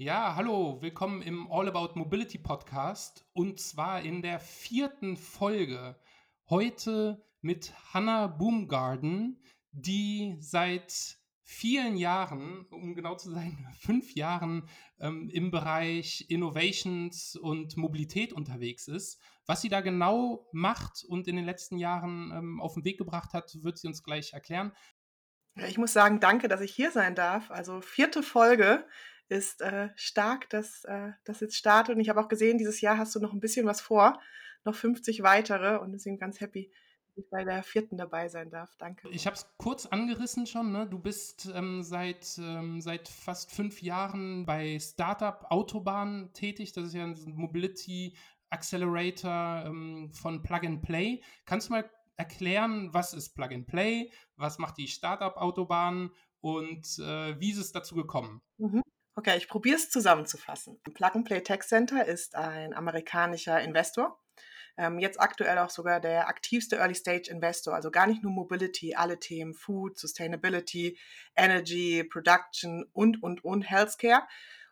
Ja, hallo, willkommen im All About Mobility Podcast und zwar in der vierten Folge. Heute mit Hannah Boomgarden, die seit vielen Jahren, um genau zu sein, fünf Jahren ähm, im Bereich Innovations und Mobilität unterwegs ist. Was sie da genau macht und in den letzten Jahren ähm, auf den Weg gebracht hat, wird sie uns gleich erklären. Ich muss sagen, danke, dass ich hier sein darf. Also vierte Folge ist äh, stark, dass äh, das jetzt startet. Und ich habe auch gesehen, dieses Jahr hast du noch ein bisschen was vor, noch 50 weitere und deswegen ganz happy, dass ich bei der vierten dabei sein darf. Danke. Ich habe es kurz angerissen schon. Ne? Du bist ähm, seit, ähm, seit fast fünf Jahren bei Startup Autobahn tätig. Das ist ja ein Mobility Accelerator ähm, von Plug and Play. Kannst du mal erklären, was ist Plug and Play, was macht die Startup Autobahn und äh, wie ist es dazu gekommen? Mhm. Okay, ich probiere es zusammenzufassen. Plug and Play Tech Center ist ein amerikanischer Investor. Ähm, jetzt aktuell auch sogar der aktivste Early Stage Investor, also gar nicht nur Mobility, alle Themen Food, Sustainability, Energy, Production und, und, und Healthcare.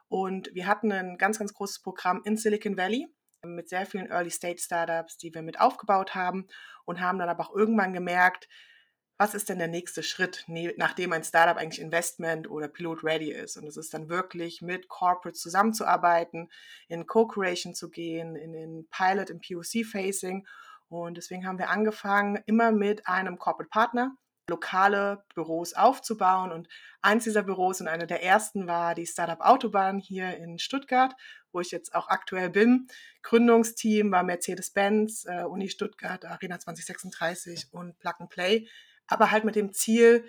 Und wir hatten ein ganz, ganz großes Programm in Silicon Valley mit sehr vielen Early Stage Startups, die wir mit aufgebaut haben und haben dann aber auch irgendwann gemerkt, was ist denn der nächste Schritt, ne, nachdem ein Startup eigentlich Investment oder Pilot ready ist. Und es ist dann wirklich mit Corporate zusammenzuarbeiten, in Co-Creation zu gehen, in den Pilot, im POC-Facing. Und deswegen haben wir angefangen, immer mit einem Corporate Partner lokale Büros aufzubauen. Und eins dieser Büros und einer der ersten war die Startup Autobahn hier in Stuttgart, wo ich jetzt auch aktuell bin. Gründungsteam war Mercedes-Benz, äh, Uni Stuttgart, Arena 2036 und Plug and Play aber halt mit dem Ziel,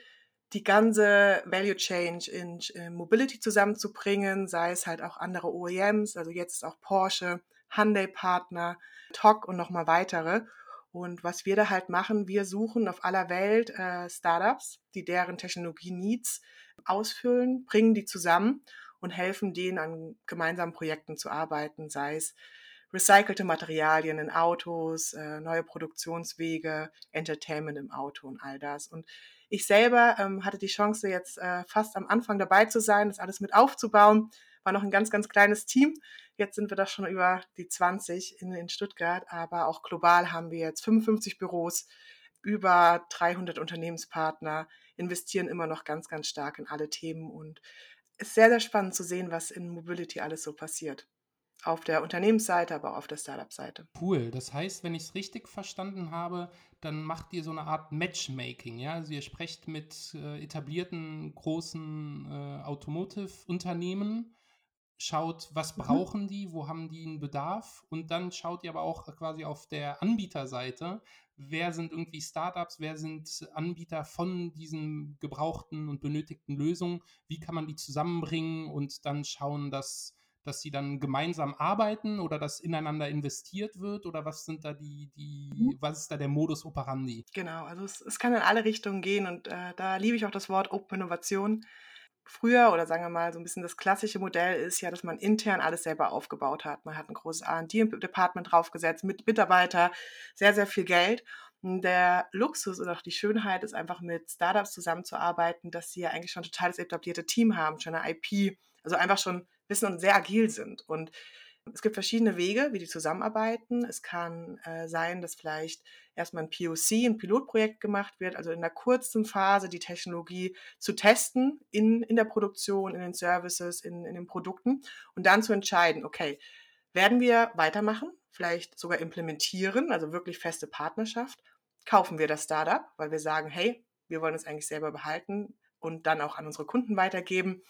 die ganze Value Change in, Mobility zusammenzubringen, sei es halt auch andere OEMs, also jetzt auch Porsche, Hyundai Partner, TOC und nochmal weitere. Und was wir da halt machen, wir suchen auf aller Welt äh, Startups, die deren Technologie-Needs ausfüllen, bringen die zusammen und helfen denen an gemeinsamen Projekten zu arbeiten, sei es recycelte Materialien in Autos, äh, neue Produktionswege, Entertainment im Auto und all das. Und ich selber ähm, hatte die Chance, jetzt äh, fast am Anfang dabei zu sein, das alles mit aufzubauen. War noch ein ganz, ganz kleines Team. Jetzt sind wir da schon über die 20 in, in Stuttgart, aber auch global haben wir jetzt 55 Büros, über 300 Unternehmenspartner, investieren immer noch ganz, ganz stark in alle Themen und es ist sehr, sehr spannend zu sehen, was in Mobility alles so passiert auf der Unternehmensseite, aber auch auf der Startup-Seite. Cool. Das heißt, wenn ich es richtig verstanden habe, dann macht ihr so eine Art Matchmaking, ja? Also ihr sprecht mit äh, etablierten großen äh, Automotive-Unternehmen, schaut, was mhm. brauchen die, wo haben die einen Bedarf und dann schaut ihr aber auch quasi auf der Anbieterseite, wer sind irgendwie Startups, wer sind Anbieter von diesen gebrauchten und benötigten Lösungen, wie kann man die zusammenbringen und dann schauen, dass dass sie dann gemeinsam arbeiten oder dass ineinander investiert wird oder was sind da die, die, mhm. was ist da der Modus operandi? Genau, also es, es kann in alle Richtungen gehen und äh, da liebe ich auch das Wort Open Innovation. Früher oder sagen wir mal so ein bisschen das klassische Modell ist ja, dass man intern alles selber aufgebaut hat. Man hat ein großes R&D-Department draufgesetzt mit Mitarbeiter, sehr, sehr viel Geld. Und der Luxus oder auch die Schönheit ist einfach mit Startups zusammenzuarbeiten, dass sie ja eigentlich schon ein totales etablierte Team haben, schon eine IP, also einfach schon wissen und sehr agil sind. Und es gibt verschiedene Wege, wie die zusammenarbeiten. Es kann äh, sein, dass vielleicht erstmal ein POC, ein Pilotprojekt gemacht wird, also in der kurzen Phase die Technologie zu testen in, in der Produktion, in den Services, in, in den Produkten und dann zu entscheiden, okay, werden wir weitermachen, vielleicht sogar implementieren, also wirklich feste Partnerschaft, kaufen wir das Startup, weil wir sagen, hey, wir wollen es eigentlich selber behalten und dann auch an unsere Kunden weitergeben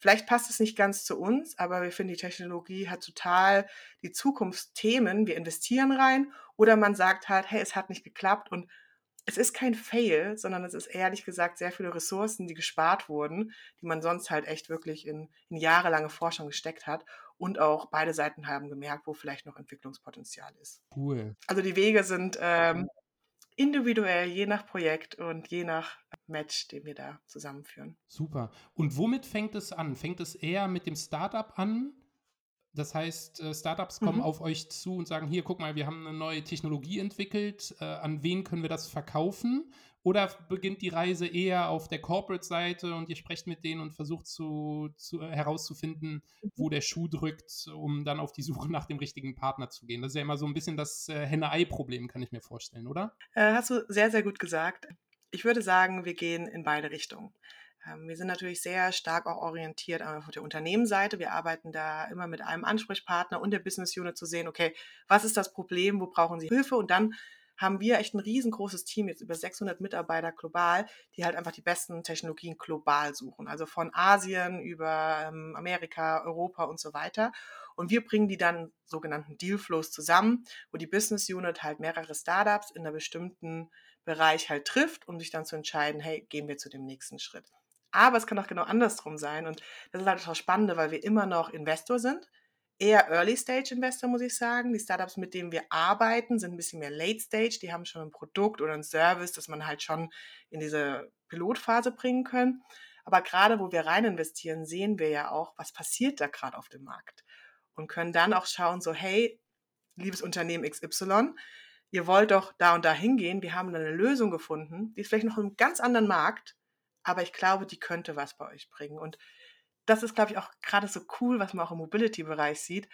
Vielleicht passt es nicht ganz zu uns, aber wir finden, die Technologie hat total die Zukunftsthemen. Wir investieren rein oder man sagt halt, hey, es hat nicht geklappt und es ist kein Fail, sondern es ist ehrlich gesagt sehr viele Ressourcen, die gespart wurden, die man sonst halt echt wirklich in, in jahrelange Forschung gesteckt hat. Und auch beide Seiten haben gemerkt, wo vielleicht noch Entwicklungspotenzial ist. Cool. Also die Wege sind ähm, individuell, je nach Projekt und je nach Match, den wir da zusammenführen. Super. Und womit fängt es an? Fängt es eher mit dem Startup an? Das heißt, äh, Startups kommen mhm. auf euch zu und sagen, hier, guck mal, wir haben eine neue Technologie entwickelt, äh, an wen können wir das verkaufen? Oder beginnt die Reise eher auf der Corporate-Seite und ihr sprecht mit denen und versucht zu, zu, herauszufinden, Mhm. wo der Schuh drückt, um dann auf die Suche nach dem richtigen Partner zu gehen? Das ist ja immer so ein bisschen das äh, Henne-Ei-Problem, kann ich mir vorstellen, oder? Äh, hast du sehr, sehr gut gesagt. Ich würde sagen, wir gehen in beide Richtungen. Ähm, wir sind natürlich sehr stark auch orientiert auf der Unternehmensseite. Wir arbeiten da immer mit einem Ansprechpartner und der Business Unit zu sehen, okay, was ist das Problem, wo brauchen Sie Hilfe? Und dann haben wir echt ein riesengroßes Team, jetzt über 600 Mitarbeiter global, die halt einfach die besten Technologien global suchen. Also von Asien über ähm, Amerika, Europa und so weiter. Und wir bringen die dann sogenannten Dealflows zusammen, wo die Business Unit halt mehrere Startups in einer bestimmten Bereich halt trifft, um sich dann zu entscheiden, hey, gehen wir zu dem nächsten Schritt. Aber es kann auch genau andersrum sein. Und das ist halt das Spannende, weil wir immer noch Investor sind eher Early-Stage-Investor, muss ich sagen. Die Startups, mit denen wir arbeiten, sind ein bisschen mehr Late-Stage. Die haben schon ein Produkt oder ein Service, das man halt schon in diese Pilotphase bringen können. Aber gerade wo wir rein investieren, sehen wir ja auch, was passiert da gerade auf dem Markt. Und können dann auch schauen, so, hey, liebes Unternehmen XY, ihr wollt doch da und da hingehen. Wir haben eine Lösung gefunden, die ist vielleicht noch einem ganz anderen Markt, aber ich glaube, die könnte was bei euch bringen. Und das ist, glaube ich, auch gerade so cool, was man auch im Mobility-Bereich sieht,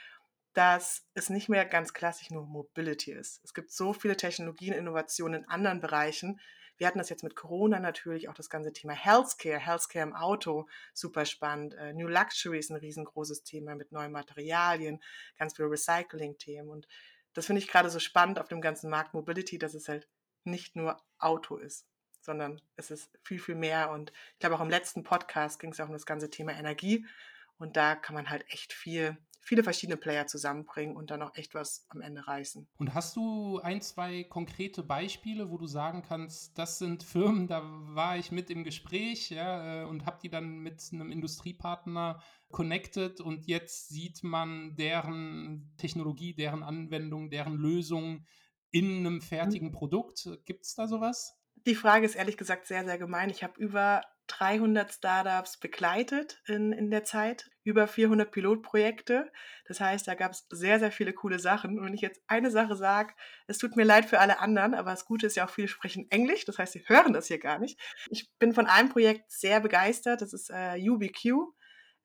dass es nicht mehr ganz klassisch nur Mobility ist. Es gibt so viele Technologien, Innovationen in anderen Bereichen. Wir hatten das jetzt mit Corona natürlich, auch das ganze Thema Healthcare, Healthcare im Auto, super spannend. Äh, New Luxury ist ein riesengroßes Thema mit neuen Materialien, ganz viele Recycling-Themen. Und das finde ich gerade so spannend auf dem ganzen Markt Mobility, dass es halt nicht nur Auto ist sondern es ist viel, viel mehr. Und ich glaube, auch im letzten Podcast ging es auch um das ganze Thema Energie. Und da kann man halt echt viel, viele verschiedene Player zusammenbringen und dann auch echt was am Ende reißen. Und hast du ein, zwei konkrete Beispiele, wo du sagen kannst, das sind Firmen, da war ich mit im Gespräch ja, äh, und habe die dann mit einem Industriepartner connected und jetzt sieht man deren Technologie, deren Anwendung, deren Lösung in einem fertigen Produkt. Gibt es da sowas? Die Frage ist ehrlich gesagt sehr, sehr gemein. Ich habe über 300 Startups begleitet in, in der Zeit, über 400 Pilotprojekte. Das heißt, da gab es sehr, sehr viele coole Sachen. Und wenn ich jetzt eine Sache sage, es tut mir leid für alle anderen, aber das Gute ist ja auch, viele sprechen Englisch. Das heißt, sie hören das hier gar nicht. Ich bin von einem Projekt sehr begeistert. Das ist äh, UBQ,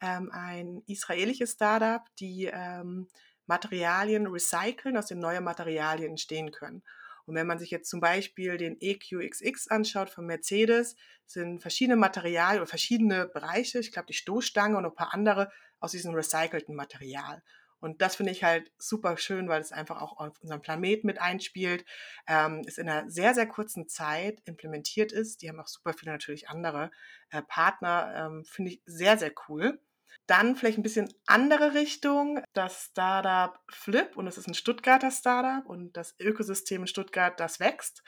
ähm, ein israelisches Startup, die ähm, Materialien recyceln, aus denen neue Materialien entstehen können. Und wenn man sich jetzt zum Beispiel den EQXX anschaut von Mercedes, sind verschiedene Materialien oder verschiedene Bereiche, ich glaube die Stoßstange und ein paar andere aus diesem recycelten Material. Und das finde ich halt super schön, weil es einfach auch auf unserem Planet mit einspielt, ähm, es in einer sehr, sehr kurzen Zeit implementiert ist. Die haben auch super viele natürlich andere äh, Partner, ähm, finde ich sehr, sehr cool. Dann vielleicht ein bisschen andere Richtung, das Startup Flip und es ist ein Stuttgarter Startup und das Ökosystem in Stuttgart, das wächst.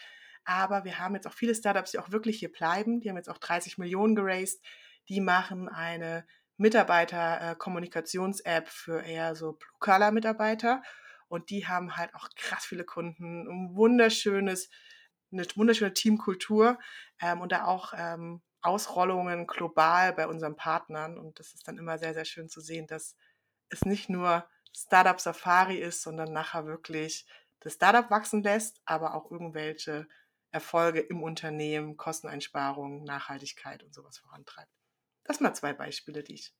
Aber wir haben jetzt auch viele Startups, die auch wirklich hier bleiben. Die haben jetzt auch 30 Millionen geraced. Die machen eine Mitarbeiter-Kommunikations-App für eher so Blue-Color-Mitarbeiter. Und die haben halt auch krass viele Kunden, ein wunderschönes, eine wunderschöne Teamkultur ähm, und da auch ähm, Ausrollungen global bei unseren Partnern. Und das ist dann immer sehr, sehr schön zu sehen, dass es nicht nur Startup Safari ist, sondern nachher wirklich das Startup wachsen lässt, aber auch irgendwelche Erfolge im Unternehmen, Kosteneinsparungen, Nachhaltigkeit und sowas vorantreibt. Das sind mal zwei Beispiele, die ich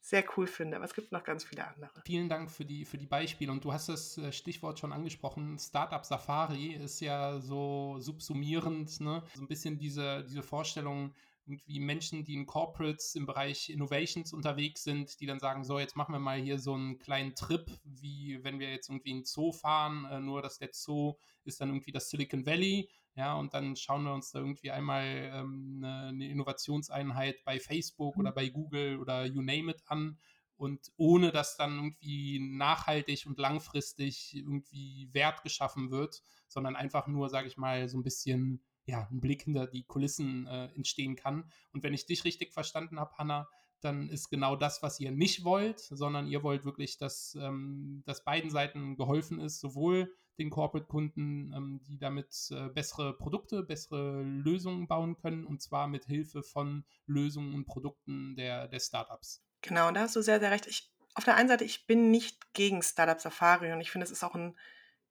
sehr cool finde, aber es gibt noch ganz viele andere. Vielen Dank für die, für die Beispiele. Und du hast das äh, Stichwort schon angesprochen. Startup Safari ist ja so subsumierend, ne? so ein bisschen diese, diese Vorstellung, irgendwie Menschen, die in Corporates im Bereich Innovations unterwegs sind, die dann sagen, so, jetzt machen wir mal hier so einen kleinen Trip, wie wenn wir jetzt irgendwie in Zoo fahren, äh, nur dass der Zoo ist dann irgendwie das Silicon Valley, ja, und dann schauen wir uns da irgendwie einmal ähm, eine, eine, Innovationseinheit bei Facebook mhm. oder bei Google oder you name it an und ohne dass dann irgendwie nachhaltig und langfristig irgendwie Wert geschaffen wird, sondern einfach nur, sage ich mal, so ein bisschen ja, ein Blick hinter die Kulissen äh, entstehen kann. Und wenn ich dich richtig verstanden habe, Hanna, dann ist genau das, was ihr nicht wollt, sondern ihr wollt wirklich, dass, ähm, dass beiden Seiten geholfen ist, sowohl den Corporate-Kunden, ähm, die damit äh, bessere Produkte, bessere Lösungen bauen können, und zwar mit Hilfe von Lösungen und Produkten der, der Startups. Genau, da hast du sehr, sehr recht. Ich, auf der einen Seite, ich bin nicht gegen Startup Safari und ich finde, es ist auch ein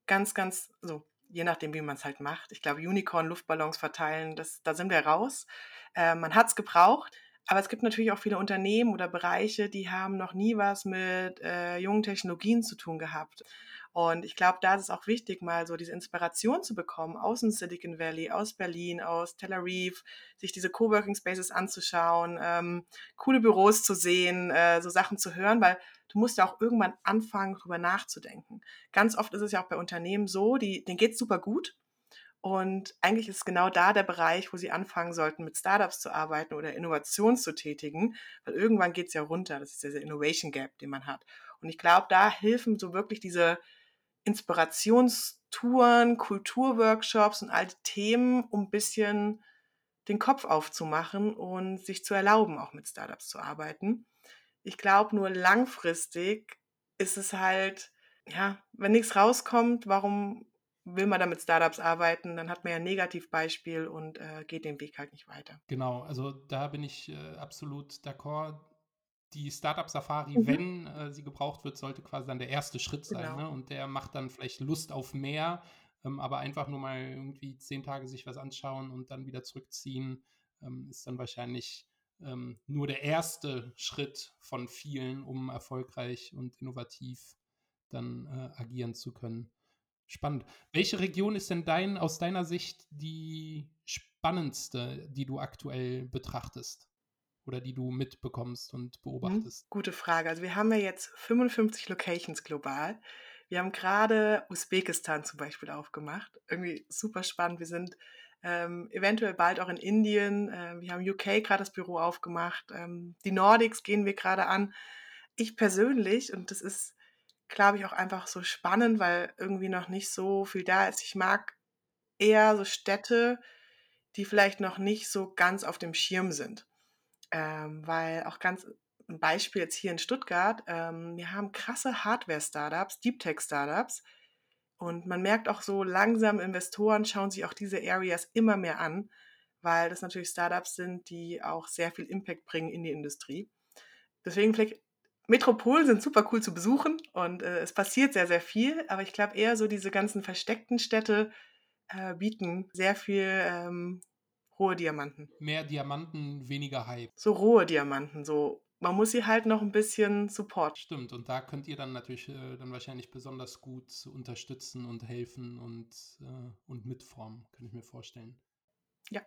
ganz, ganz, so je nachdem, wie man es halt macht. Ich glaube, Unicorn-Luftballons verteilen, das, da sind wir raus. Äh, man hat es gebraucht. Aber es gibt natürlich auch viele Unternehmen oder Bereiche, die haben noch nie was mit äh, jungen Technologien zu tun gehabt. Und ich glaube, da ist es auch wichtig, mal so diese Inspiration zu bekommen aus dem Silicon Valley, aus Berlin, aus Tel Aviv, sich diese Coworking Spaces anzuschauen, ähm, coole Büros zu sehen, äh, so Sachen zu hören, weil du musst ja auch irgendwann anfangen, darüber nachzudenken. Ganz oft ist es ja auch bei Unternehmen so, die, denen geht es super gut. Und eigentlich ist genau da der Bereich, wo sie anfangen sollten, mit Startups zu arbeiten oder Innovation zu tätigen, weil irgendwann geht es ja runter. Das ist dieser Innovation Gap, den man hat. Und ich glaube, da helfen so wirklich diese Inspirationstouren, Kulturworkshops und all die Themen, um ein bisschen den Kopf aufzumachen und sich zu erlauben, auch mit Startups zu arbeiten. Ich glaube, nur langfristig ist es halt, ja, wenn nichts rauskommt, warum will man da mit Startups arbeiten, dann hat man ja ein Negativbeispiel und äh, geht den Weg halt nicht weiter. Genau, also da bin ich äh, absolut d'accord die Startup-Safari, mhm. wenn äh, sie gebraucht wird, sollte quasi dann der erste Schritt sein. Genau. Ne? Und der macht dann vielleicht Lust auf mehr, ähm, aber einfach nur mal irgendwie zehn Tage sich was anschauen und dann wieder zurückziehen, ähm, ist dann wahrscheinlich ähm, nur der erste Schritt von vielen, um erfolgreich und innovativ dann äh, agieren zu können. Spannend. Welche Region ist denn dein, aus deiner Sicht die spannendste, die du aktuell betrachtest? Oder die du mitbekommst und mhm. beobachtest? Gute Frage. Also wir haben ja jetzt 55 Locations global. Wir haben gerade Usbekistan zum Beispiel aufgemacht. Irgendwie super spannend. Wir sind ähm, eventuell bald auch in Indien. Äh, wir haben UK gerade das Büro aufgemacht. Ähm, die Nordics gehen wir gerade an. Ich persönlich, und das ist, glaube ich, auch einfach so spannend, weil irgendwie noch nicht so viel da ist. Ich mag eher so Städte, die vielleicht noch nicht so ganz auf dem Schirm sind. Ähm, weil auch ganz ein Beispiel jetzt hier in Stuttgart, ähm, wir haben krasse Hardware-Startups, Deep Tech-Startups. Und man merkt auch so langsam, Investoren schauen sich auch diese Areas immer mehr an, weil das natürlich Startups sind, die auch sehr viel Impact bringen in die Industrie. Deswegen vielleicht Metropolen sind super cool zu besuchen und äh, es passiert sehr, sehr viel, aber ich glaube eher so diese ganzen versteckten Städte äh, bieten sehr viel ähm, Rohe Diamanten. Mehr Diamanten, weniger Hype. So rohe Diamanten, so. Man muss sie halt noch ein bisschen supporten. Stimmt, und da könnt ihr dann natürlich äh, dann wahrscheinlich besonders gut unterstützen und helfen und, äh, und mitformen, kann ich mir vorstellen. Ja.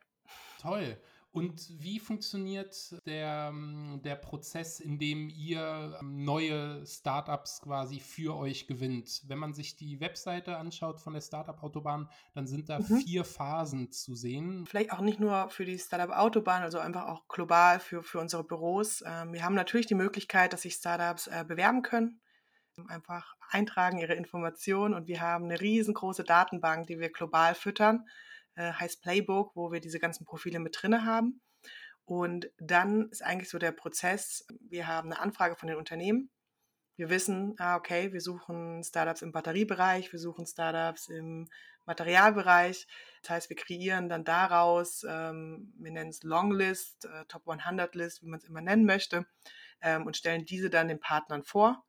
Toll. Und wie funktioniert der, der Prozess, in dem ihr ähm, neue Startups quasi für euch gewinnt? Wenn man sich die Webseite anschaut von der Startup Autobahn, dann sind da mhm. vier Phasen zu sehen. Vielleicht auch nicht nur für die Startup Autobahn, also einfach auch global für, für unsere Büros. Ähm, wir haben natürlich die Möglichkeit, dass sich Startups äh, bewerben können einfach eintragen ihre Informationen und wir haben eine riesengroße Datenbank, die wir global füttern äh, heißt Playbook, wo wir diese ganzen Profile mit drin haben. Und dann ist eigentlich so der Prozess, wir haben eine Anfrage von den Unternehmen. Wir wissen, ah, okay, wir suchen Startups im Batteriebereich, wir suchen Startups im Materialbereich. Das heißt, wir kreieren dann daraus, ähm, wir nennen es Longlist, äh, Top 100 List, wie man es immer nennen möchte, ähm, und stellen diese dann den Partnern vor,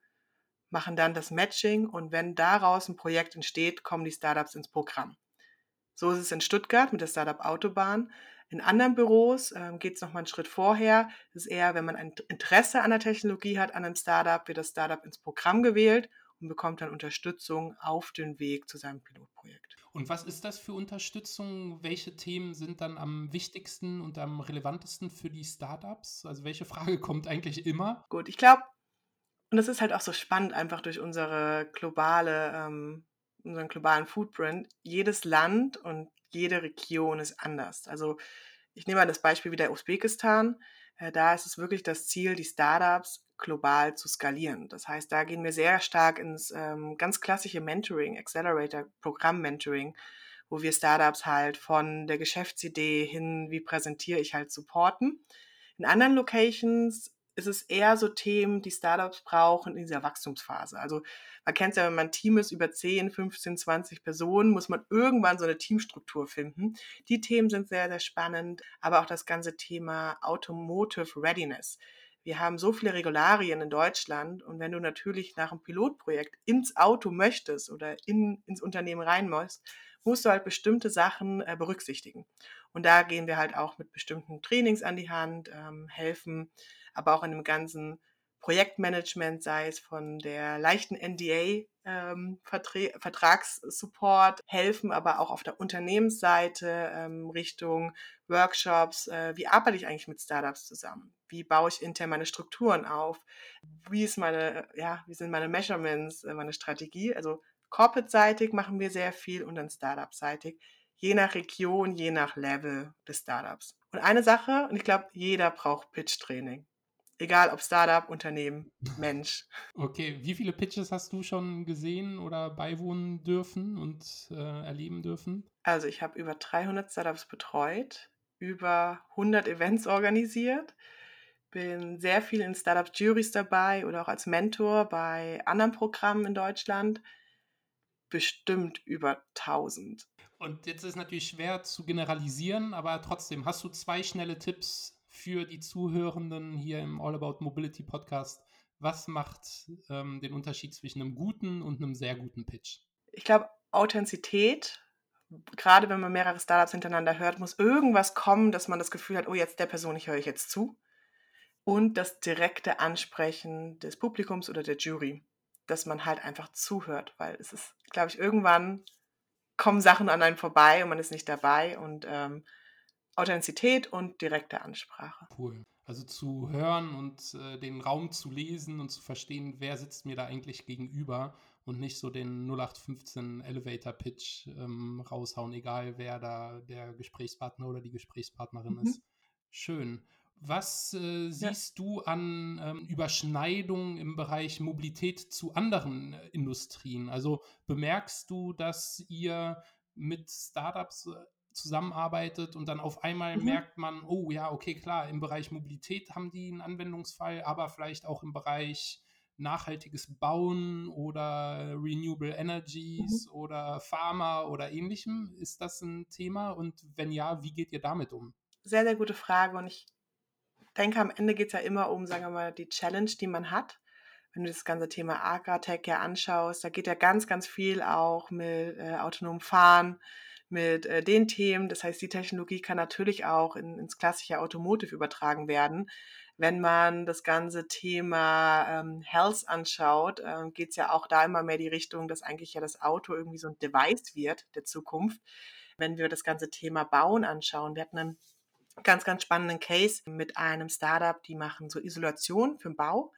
machen dann das Matching und wenn daraus ein Projekt entsteht, kommen die Startups ins Programm. So ist es in Stuttgart mit der Startup Autobahn. In anderen Büros ähm, geht es nochmal einen Schritt vorher. Das ist eher, wenn man ein Interesse an der Technologie hat, an einem Startup, wird das Startup ins Programm gewählt und bekommt dann Unterstützung auf den Weg zu seinem Pilotprojekt. Und was ist das für Unterstützung? Welche Themen sind dann am wichtigsten und am relevantesten für die Startups? Also welche Frage kommt eigentlich immer? Gut, ich glaube, und das ist halt auch so spannend, einfach durch unsere globale ähm, unseren globalen Footprint, jedes Land und jede Region ist anders. Also ich nehme mal das Beispiel wieder Usbekistan. Äh, da ist es wirklich das Ziel, die Startups global zu skalieren. Das heißt, da gehen wir sehr stark ins ähm, ganz klassische Mentoring, Accelerator, Programm-Mentoring, wo wir Startups halt von der Geschäftsidee hin, wie präsentiere ich halt supporten. In anderen Locations ist es eher so Themen, die Startups brauchen in dieser Wachstumsphase. Also man kennt es ja, wenn man ein Team ist über 10, 15, 20 Personen, muss man irgendwann so eine Teamstruktur finden. Die Themen sind sehr, sehr spannend, aber auch das ganze Thema Automotive Readiness. Wir haben so viele Regularien in Deutschland und wenn du natürlich nach einem Pilotprojekt ins Auto möchtest oder in, ins Unternehmen rein musst, musst du halt bestimmte Sachen äh, berücksichtigen. Und da gehen wir halt auch mit bestimmten Trainings an die Hand, ähm, helfen, aber auch in dem ganzen Projektmanagement, sei es von der leichten NDA ähm, Vertragssupport, helfen aber auch auf der Unternehmensseite ähm, Richtung Workshops. Äh, wie arbeite ich eigentlich mit Startups zusammen? Wie baue ich intern meine Strukturen auf? Wie ist meine, ja, wie sind meine Measurements, äh, meine Strategie? Also corporate-seitig machen wir sehr viel und dann Startup-seitig, je nach Region, je nach Level des Startups. Und eine Sache, und ich glaube, jeder braucht Pitch-Training. Egal ob Startup, Unternehmen, Mensch. Okay, wie viele Pitches hast du schon gesehen oder beiwohnen dürfen und äh, erleben dürfen? Also ich habe über 300 Startups betreut, über 100 Events organisiert, bin sehr viel in Startup-Juries dabei oder auch als Mentor bei anderen Programmen in Deutschland. Bestimmt über 1000. Und jetzt ist es natürlich schwer zu generalisieren, aber trotzdem, hast du zwei schnelle Tipps für die Zuhörenden hier im All About Mobility Podcast. Was macht ähm, den Unterschied zwischen einem guten und einem sehr guten Pitch? Ich glaube, Authentizität, gerade wenn man mehrere Startups hintereinander hört, muss irgendwas kommen, dass man das Gefühl hat, oh, jetzt der Person, ich höre ich jetzt zu. Und das direkte Ansprechen des Publikums oder der Jury, dass man halt einfach zuhört, weil es ist, glaube ich, irgendwann kommen Sachen an einem vorbei und man ist nicht dabei und ähm, Authentizität und direkte Ansprache. Cool. Also zu hören und äh, den Raum zu lesen und zu verstehen, wer sitzt mir da eigentlich gegenüber und nicht so den 0815 Elevator Pitch ähm, raushauen, egal wer da der Gesprächspartner oder die Gesprächspartnerin mhm. ist. Schön. Was äh, siehst ja. du an ähm, Überschneidungen im Bereich Mobilität zu anderen äh, Industrien? Also bemerkst du, dass ihr mit Startups äh, zusammenarbeitet und dann auf einmal mhm. merkt man, oh ja, okay, klar, im Bereich Mobilität haben die einen Anwendungsfall, aber vielleicht auch im Bereich nachhaltiges Bauen oder Renewable Energies mhm. oder Pharma oder ähnlichem. Ist das ein Thema und wenn ja, wie geht ihr damit um? Sehr, sehr gute Frage und ich denke, am Ende geht es ja immer um, sagen wir mal, die Challenge, die man hat. Wenn du das ganze Thema Agratech ja anschaust, da geht ja ganz, ganz viel auch mit äh, autonomem Fahren, mit äh, den Themen. Das heißt, die Technologie kann natürlich auch in, ins klassische Automotive übertragen werden. Wenn man das ganze Thema ähm, Health anschaut, äh, geht es ja auch da immer mehr die Richtung, dass eigentlich ja das Auto irgendwie so ein Device wird der Zukunft. Wenn wir das ganze Thema Bauen anschauen, wir hatten einen ganz, ganz spannenden Case mit einem Startup, die machen so Isolation für den Bau.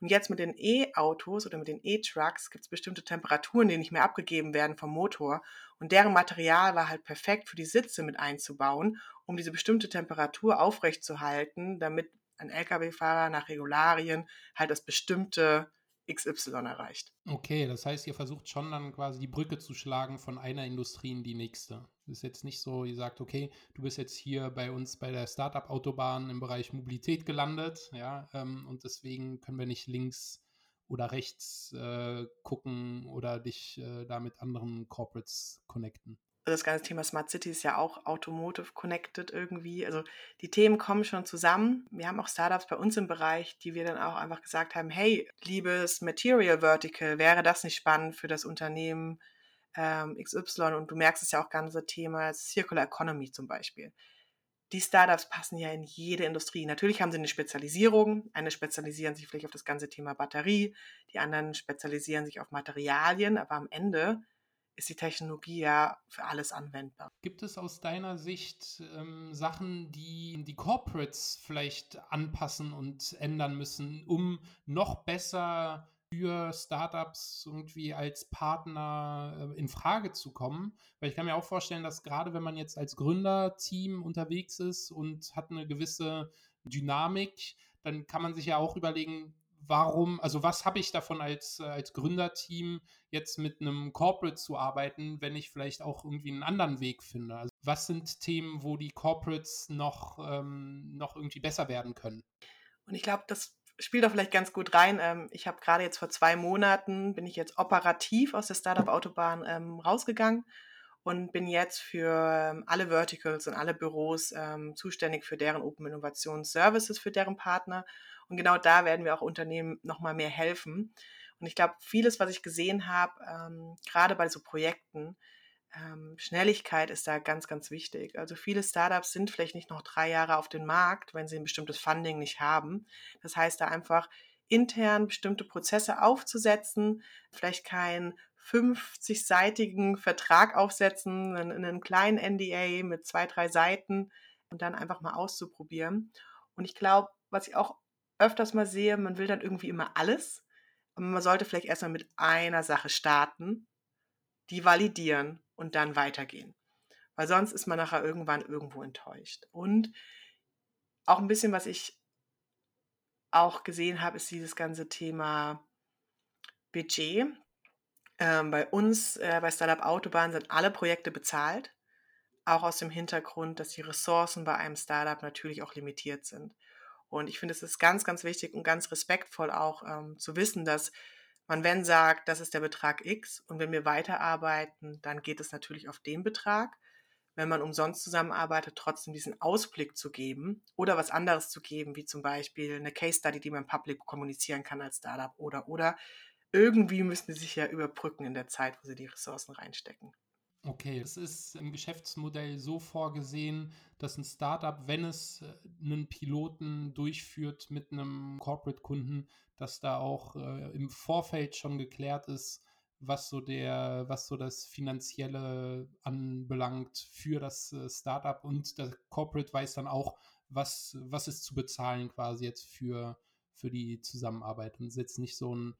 Und jetzt mit den E-Autos oder mit den E-Trucks gibt es bestimmte Temperaturen, die nicht mehr abgegeben werden vom Motor. Und deren Material war halt perfekt für die Sitze mit einzubauen, um diese bestimmte Temperatur aufrechtzuerhalten, damit ein Lkw-Fahrer nach Regularien halt das bestimmte XY erreicht. Okay, das heißt, ihr versucht schon dann quasi die Brücke zu schlagen von einer Industrie in die nächste. Ist jetzt nicht so, ihr sagt, okay, du bist jetzt hier bei uns bei der Startup-Autobahn im Bereich Mobilität gelandet, ja, ähm, und deswegen können wir nicht links oder rechts äh, gucken oder dich äh, da mit anderen Corporates connecten das ganze Thema Smart City ist ja auch automotive connected irgendwie. Also die Themen kommen schon zusammen. Wir haben auch Startups bei uns im Bereich, die wir dann auch einfach gesagt haben, hey, liebes Material Vertical, wäre das nicht spannend für das Unternehmen ähm, XY? Und du merkst es ja auch ganze Thema Circular Economy zum Beispiel. Die Startups passen ja in jede Industrie. Natürlich haben sie eine Spezialisierung. Eine spezialisieren sich vielleicht auf das ganze Thema Batterie, die anderen spezialisieren sich auf Materialien, aber am Ende ist die Technologie ja für alles anwendbar. Gibt es aus deiner Sicht ähm, Sachen, die die Corporates vielleicht anpassen und ändern müssen, um noch besser für Startups irgendwie als Partner äh, in Frage zu kommen. Weil ich kann mir auch vorstellen, dass gerade wenn man jetzt als Gründerteam unterwegs ist und hat eine gewisse Dynamik, dann kann man sich ja auch überlegen, warum, also was habe ich davon als, äh, als Gründerteam jetzt mit einem Corporate zu arbeiten, wenn ich vielleicht auch irgendwie einen anderen Weg finde? Also was sind Themen, wo die Corporates noch, ähm, noch irgendwie besser werden können? Und ich glaube, das spielt da vielleicht ganz gut rein. Ähm, ich habe gerade jetzt vor zwei Monaten, bin ich jetzt operativ aus der Startup-Autobahn ähm, rausgegangen und bin jetzt für ähm, alle Verticals und alle Büros ähm, zuständig für deren Open Innovation Services, für deren Partner Und genau da werden wir auch Unternehmen nochmal mehr helfen. Und ich glaube, vieles, was ich gesehen habe, ähm, gerade bei so Projekten, ähm, Schnelligkeit ist da ganz, ganz wichtig. Also viele Startups sind vielleicht nicht noch drei Jahre auf dem Markt, wenn sie ein bestimmtes Funding nicht haben. Das heißt, da einfach intern bestimmte Prozesse aufzusetzen, vielleicht keinen 50-seitigen Vertrag aufsetzen, einen, einen kleinen NDA mit zwei, drei Seiten und dann einfach mal auszuprobieren. Und ich glaube, was ich auch öfters mal sehe, man will dann irgendwie immer alles. Aber man sollte vielleicht erstmal mit einer Sache starten, die validieren und dann weitergehen. Weil sonst ist man nachher irgendwann irgendwo enttäuscht. Und auch ein bisschen, was ich auch gesehen habe, ist dieses ganze Thema Budget. Ähm, bei uns, äh, bei Startup Autobahn, sind alle Projekte bezahlt. Auch aus dem Hintergrund, dass die Ressourcen bei einem Startup natürlich auch limitiert sind. Und ich finde, es ist ganz, ganz wichtig und ganz respektvoll auch ähm, zu wissen, dass man, wenn sagt, das ist der Betrag X und wenn wir weiterarbeiten, dann geht es natürlich auf den Betrag. Wenn man umsonst zusammenarbeitet, trotzdem diesen Ausblick zu geben oder was anderes zu geben, wie zum Beispiel eine Case Study, die man public kommunizieren kann als Startup oder oder irgendwie müssen sie sich ja überbrücken in der Zeit, wo sie die Ressourcen reinstecken. Okay, es ist im Geschäftsmodell so vorgesehen, dass ein Startup, wenn es äh, einen Piloten durchführt mit einem Corporate-Kunden, dass da auch äh, im Vorfeld schon geklärt ist, was so der, was so das Finanzielle anbelangt für das äh, Startup und der Corporate weiß dann auch, was, was ist zu bezahlen quasi jetzt für, für die Zusammenarbeit. Und jetzt nicht so ein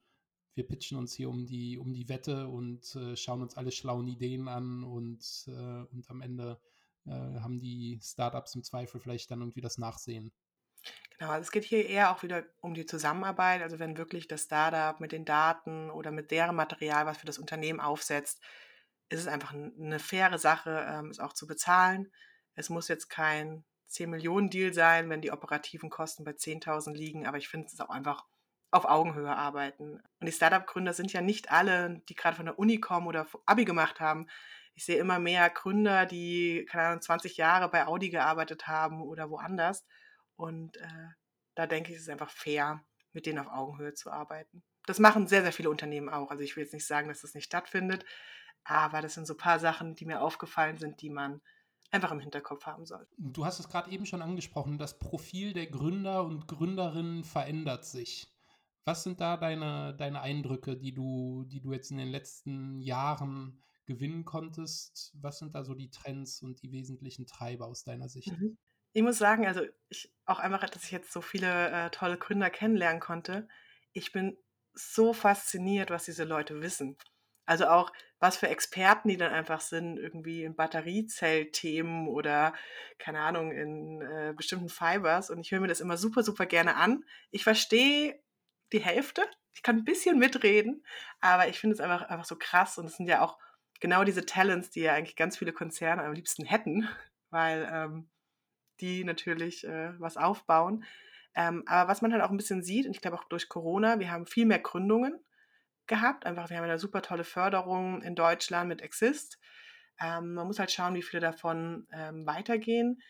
wir pitchen uns hier um die, um die Wette und äh, schauen uns alle schlauen Ideen an und, äh, und am Ende äh, haben die Startups im Zweifel vielleicht dann irgendwie das Nachsehen. Genau, also es geht hier eher auch wieder um die Zusammenarbeit. Also wenn wirklich das Startup mit den Daten oder mit deren Material, was für das Unternehmen aufsetzt, ist es einfach eine faire Sache, ähm, es auch zu bezahlen. Es muss jetzt kein 10 Millionen Deal sein, wenn die operativen Kosten bei 10.000 liegen, aber ich finde es auch einfach auf Augenhöhe arbeiten. Und die Startup-Gründer sind ja nicht alle, die gerade von der Uni kommen oder Abi gemacht haben. Ich sehe immer mehr Gründer, die, keine Ahnung, 20 Jahre bei Audi gearbeitet haben oder woanders. Und äh, da denke ich, es ist einfach fair, mit denen auf Augenhöhe zu arbeiten. Das machen sehr, sehr viele Unternehmen auch. Also ich will jetzt nicht sagen, dass das nicht stattfindet, aber das sind so ein paar Sachen, die mir aufgefallen sind, die man einfach im Hinterkopf haben soll. Du hast es gerade eben schon angesprochen, das Profil der Gründer und Gründerinnen verändert sich. Was sind da deine, deine Eindrücke, die du, die du jetzt in den letzten Jahren gewinnen konntest? Was sind da so die Trends und die wesentlichen Treiber aus deiner Sicht? Mhm. Ich muss sagen, also ich auch einfach, dass ich jetzt so viele äh, tolle Gründer kennenlernen konnte. Ich bin so fasziniert, was diese Leute wissen. Also auch, was für Experten die dann einfach sind, irgendwie in Batteriezellthemen oder, keine Ahnung, in äh, bestimmten Fibers. Und ich höre mir das immer super, super gerne an. Ich verstehe die Hälfte. Ich kann ein bisschen mitreden, aber ich finde es einfach, einfach so krass und es sind ja auch genau diese Talents, die ja eigentlich ganz viele Konzerne am liebsten hätten, weil ähm, die natürlich äh, was aufbauen. Ähm, aber was man halt auch ein bisschen sieht, und ich glaube auch durch Corona, wir haben viel mehr Gründungen gehabt. Einfach, wir haben eine super tolle Förderung in Deutschland mit Exist. Ähm, man muss halt schauen, wie viele davon ähm, weitergehen.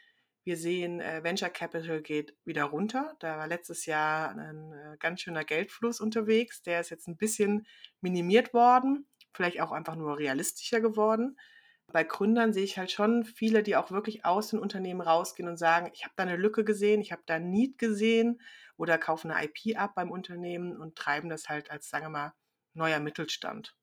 Wir sehen, äh, Venture Capital geht wieder runter. Da war letztes Jahr ein äh, ganz schöner Geldfluss unterwegs. Der ist jetzt ein bisschen minimiert worden, vielleicht auch einfach nur realistischer geworden. Bei Gründern sehe ich halt schon viele, die auch wirklich aus den Unternehmen rausgehen und sagen, ich habe da eine Lücke gesehen, ich habe da ein Need gesehen oder kaufen eine IP ab beim Unternehmen und treiben das halt als, sagen wir mal, neuer Mittelstand.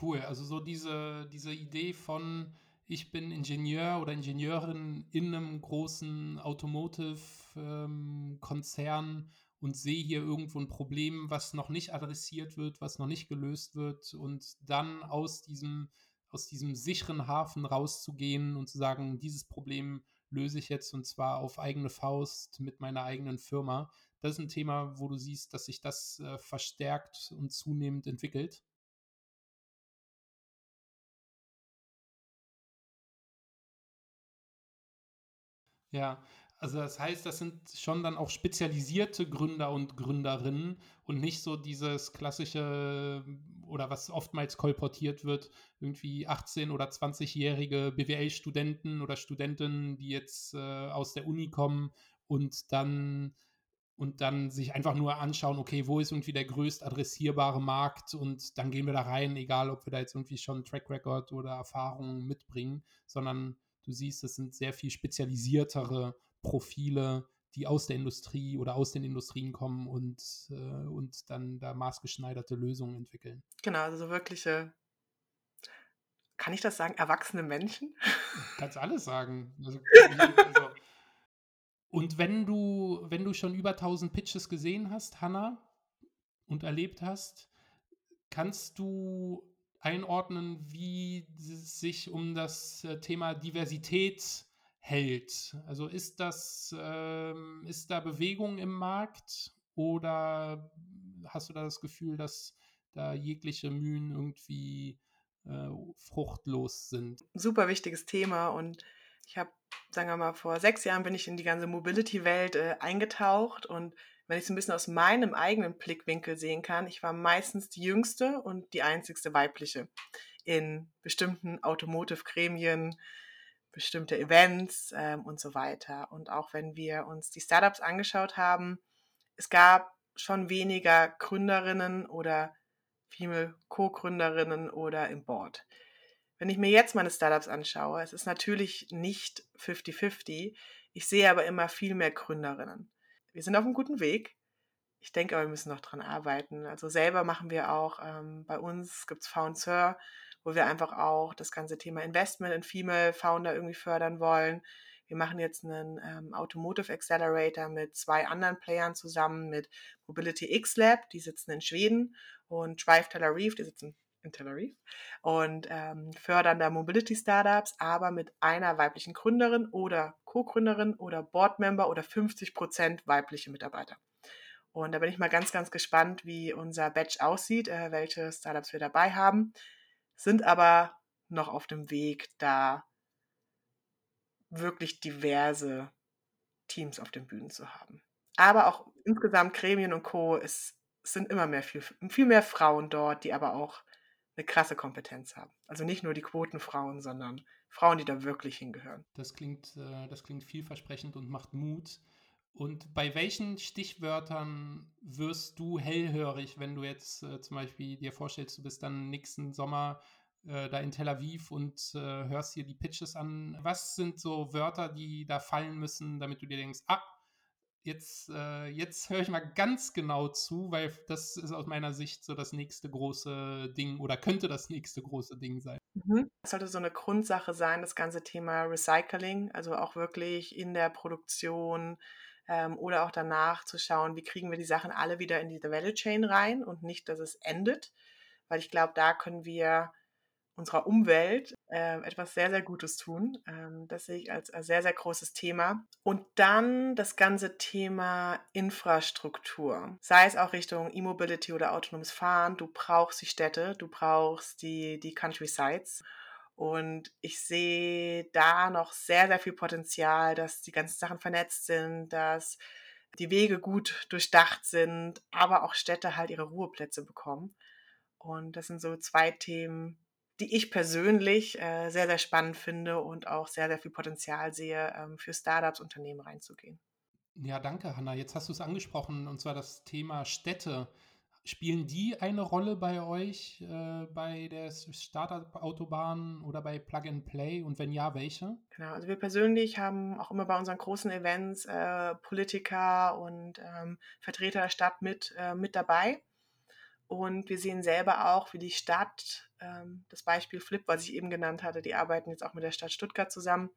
Cool, also so diese, diese Idee von, ich bin Ingenieur oder Ingenieurin in einem großen Automotive-Konzern ähm, und sehe hier irgendwo ein Problem, was noch nicht adressiert wird, was noch nicht gelöst wird und dann aus diesem, aus diesem sicheren Hafen rauszugehen und zu sagen, dieses Problem löse ich jetzt und zwar auf eigene Faust mit meiner eigenen Firma. Das ist ein Thema, wo du siehst, dass sich das äh, verstärkt und zunehmend entwickelt. Ja, also das heißt, das sind schon dann auch spezialisierte Gründer und Gründerinnen und nicht so dieses klassische oder was oftmals kolportiert wird, irgendwie 18- oder 20-jährige BWL-Studenten oder Studentinnen, die jetzt äh, aus der Uni kommen und dann und dann sich einfach nur anschauen, okay, wo ist irgendwie der größt adressierbare Markt und dann gehen wir da rein, egal ob wir da jetzt irgendwie schon Track Record oder Erfahrungen mitbringen, sondern du siehst, es sind sehr viel spezialisiertere Profile, die aus der Industrie oder aus den Industrien kommen und, äh, und dann da maßgeschneiderte Lösungen entwickeln. Genau, also wirkliche, kann ich das sagen, erwachsene Menschen? Kannst alles sagen. Also, also, und wenn du, wenn du schon über 1000 Pitches gesehen hast, Hanna, und erlebt hast, kannst du einordnen, wie es sich um das äh, Thema Diversität hält? Also ist das, ähm, ist da Bewegung im Markt oder hast du da das Gefühl, dass da jegliche Mühen irgendwie äh, fruchtlos sind? Super wichtiges Thema und ich habe, sagen wir mal, vor sechs Jahren bin ich in die ganze Mobility-Welt äh, eingetaucht und wenn ich es ein bisschen aus meinem eigenen Blickwinkel sehen kann, ich war meistens die jüngste und die einzigste weibliche in bestimmten Automotive-Gremien, bestimmte Events ähm, und so weiter. Und auch wenn wir uns die Startups angeschaut haben, es gab schon weniger Gründerinnen oder Female Co-Gründerinnen oder im Board. Wenn ich mir jetzt meine Startups anschaue, es ist natürlich nicht 50-50. Ich sehe aber immer viel mehr Gründerinnen. Wir sind auf einem guten Weg. Ich denke aber, wir müssen noch dran arbeiten. Also selber machen wir auch, ähm, bei uns gibt es Found Sir, wo wir einfach auch das ganze Thema Investment in Female Founder irgendwie fördern wollen. Wir machen jetzt einen ähm, Automotive Accelerator mit zwei anderen Playern zusammen, mit Mobility X Lab, die sitzen in Schweden, und Drive Tel Aviv, die sitzen in Tel Aviv und ähm, fördern da Mobility Startups, aber mit einer weiblichen Gründerin oder Co-Gründerin oder Boardmember oder 50 Prozent weibliche Mitarbeiter. Und da bin ich mal ganz, ganz gespannt, wie unser Batch aussieht, äh, welche Startups wir dabei haben, sind aber noch auf dem Weg, da wirklich diverse Teams auf den Bühnen zu haben. Aber auch insgesamt Gremien und Co. Es sind immer mehr viel, viel mehr Frauen dort, die aber auch eine krasse Kompetenz haben. Also nicht nur die Quotenfrauen, sondern Frauen, die da wirklich hingehören. Das klingt, äh, das klingt vielversprechend und macht Mut. Und bei welchen Stichwörtern wirst du hellhörig, wenn du jetzt äh, zum Beispiel dir vorstellst, du bist dann nächsten Sommer äh, da in Tel Aviv und hörst dir die Pitches an? Was sind so Wörter, die da fallen müssen, damit du dir denkst, ah, jetzt, äh, jetzt höre ich mal ganz genau zu, weil das ist aus meiner Sicht so das nächste große Ding oder könnte das nächste große Ding sein. Mhm. Sollte so eine Grundsache sein, das ganze Thema Recycling, also auch wirklich in der Produktion ähm, oder auch danach zu schauen, wie kriegen wir die Sachen alle wieder in die Value Chain rein und nicht, dass es endet, weil ich glaube, da können wir unserer Umwelt äh, etwas sehr, sehr Gutes tun. Ähm, das sehe ich als, als sehr, sehr großes Thema. Und dann das ganze Thema Infrastruktur, sei es auch Richtung E-Mobility oder autonomes Fahren. Du brauchst die Städte, du brauchst die, die Countrysides. Und ich sehe da noch sehr, sehr viel Potenzial, dass die ganzen Sachen vernetzt sind, dass die Wege gut durchdacht sind, aber auch Städte halt ihre Ruheplätze bekommen. Und das sind so zwei Themen, die ich persönlich äh, sehr, sehr spannend finde und auch sehr, sehr viel Potenzial sehe, ähm, für Startups, Unternehmen reinzugehen. Ja, danke, Hanna. Jetzt hast du es angesprochen, und zwar das Thema Städte. Spielen die eine Rolle bei euch, äh, bei der Startup-Autobahn oder bei Plug and Play? Und wenn ja, welche? Genau, also wir persönlich haben auch immer bei unseren großen Events äh, Politiker und ähm, Vertreter der Stadt mit, äh, mit dabei. Und wir sehen selber auch, wie die Stadt, ähm, das Beispiel Flip, was ich eben genannt hatte, die arbeiten jetzt auch mit der Stadt Stuttgart zusammen,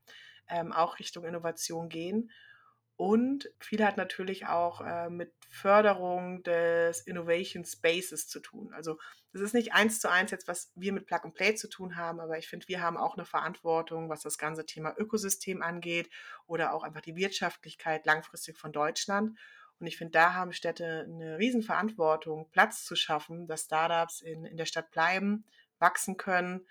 ähm, auch Richtung Innovation gehen. Und viel hat natürlich auch äh, mit Förderung des Innovation Spaces zu tun. Also das ist nicht eins zu eins jetzt, was wir mit Plug and Play zu tun haben, aber ich finde, wir haben auch eine Verantwortung, was das ganze Thema Ökosystem angeht oder auch einfach die Wirtschaftlichkeit langfristig von Deutschland. Und ich finde, da haben Städte eine Riesenverantwortung, Platz zu schaffen, dass Startups in, in der Stadt bleiben, wachsen können,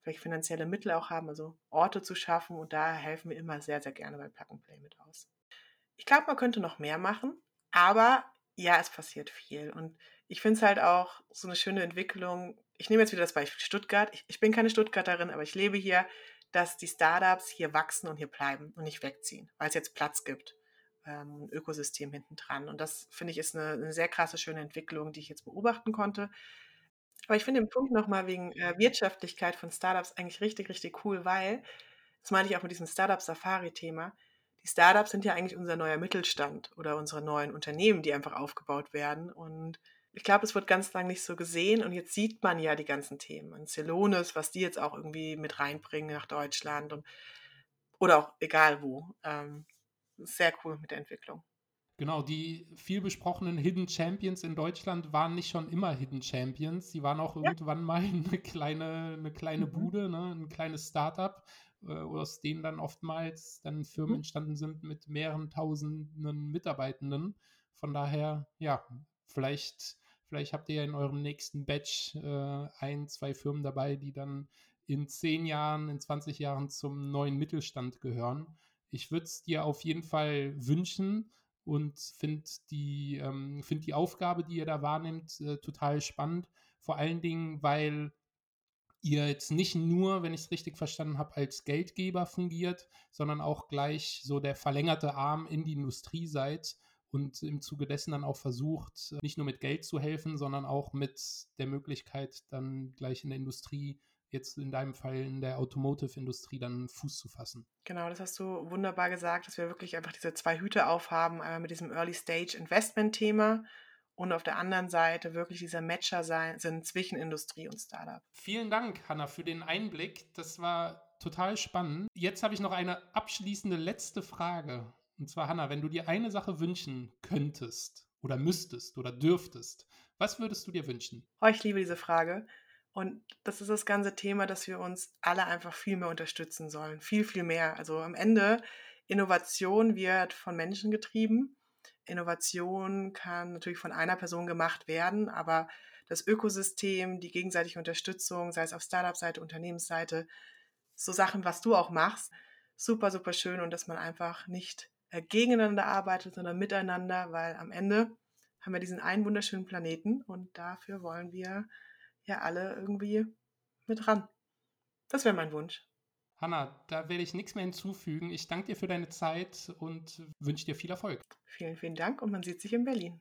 vielleicht finanzielle Mittel auch haben, also Orte zu schaffen. Und da helfen wir immer sehr, sehr gerne bei Plug and Play mit aus. Ich glaube, man könnte noch mehr machen, aber ja, es passiert viel. Und ich finde es halt auch so eine schöne Entwicklung. Ich nehme jetzt wieder das Beispiel Stuttgart. Ich, ich bin keine Stuttgarterin, aber ich lebe hier, dass die Startups hier wachsen und hier bleiben und nicht wegziehen, weil es jetzt Platz gibt ähm, Ökosystem hinten dran. Und das finde ich ist eine, eine, sehr krasse, schöne Entwicklung, die ich jetzt beobachten konnte. Aber ich finde den Punkt nochmal wegen äh, Wirtschaftlichkeit von Startups eigentlich richtig, richtig cool, weil, das meine ich auch mit diesem Startup-Safari-Thema, die Startups sind ja eigentlich unser neuer Mittelstand oder unsere neuen Unternehmen, die einfach aufgebaut werden. Und ich glaube, es wird ganz lange nicht so gesehen und jetzt sieht man ja die ganzen Themen. Und Celonis, was die jetzt auch irgendwie mit reinbringen nach Deutschland und oder auch egal wo. Ähm, sehr cool mit der Entwicklung. Genau, die viel besprochenen Hidden Champions in Deutschland waren nicht schon immer Hidden Champions. Sie waren auch ja. irgendwann mal eine kleine, eine kleine mhm. Bude, ne, ein kleines Startup, äh, aus denen dann oftmals dann Firmen mhm. entstanden sind mit mehreren tausenden Mitarbeitenden. Von daher, ja, vielleicht, vielleicht habt ihr ja in eurem nächsten Batch äh, ein, zwei Firmen dabei, die dann in zehn Jahren, in 20 Jahren zum neuen Mittelstand gehören. Ich würde es dir auf jeden Fall wünschen und finde die, ähm, find die Aufgabe, die ihr da wahrnimmt, äh, total spannend. Vor allen Dingen, weil ihr jetzt nicht nur, wenn ich es richtig verstanden habe, als Geldgeber fungiert, sondern auch gleich so der verlängerte Arm in die Industrie seid und im Zuge dessen dann auch versucht, nicht nur mit Geld zu helfen, sondern auch mit der Möglichkeit, dann gleich in der Industrie jetzt in deinem Fall in der Automotive-Industrie dann Fuß zu fassen. Genau, das hast du wunderbar gesagt, dass wir wirklich einfach diese zwei Hüte aufhaben, einmal mit diesem Early-Stage-Investment-Thema und auf der anderen Seite wirklich dieser Matcher sein, sind zwischen Industrie und Startup. Vielen Dank, Hanna, für den Einblick. Das war total spannend. Jetzt habe ich noch eine abschließende letzte Frage. Und zwar, Hanna, wenn du dir eine Sache wünschen könntest oder müsstest oder dürftest, was würdest du dir wünschen? Oh, ich liebe diese Frage. Und das ist das ganze Thema, dass wir uns alle einfach viel mehr unterstützen sollen. Viel, viel mehr. Also am Ende, Innovation wird von Menschen getrieben. Innovation kann natürlich von einer Person gemacht werden, aber das Ökosystem, die gegenseitige Unterstützung, sei es auf Startup-Seite, Unternehmensseite, so Sachen, was du auch machst, super, super schön und dass man einfach nicht äh, gegeneinander arbeitet, sondern miteinander, weil am Ende haben wir diesen einen wunderschönen Planeten und dafür wollen wir ja alle irgendwie mit ran. Das wäre mein Wunsch. Hanna, da werde ich nichts mehr hinzufügen. Ich danke dir für deine Zeit und wünsche dir viel Erfolg. Vielen, vielen Dank und man sieht sich in Berlin.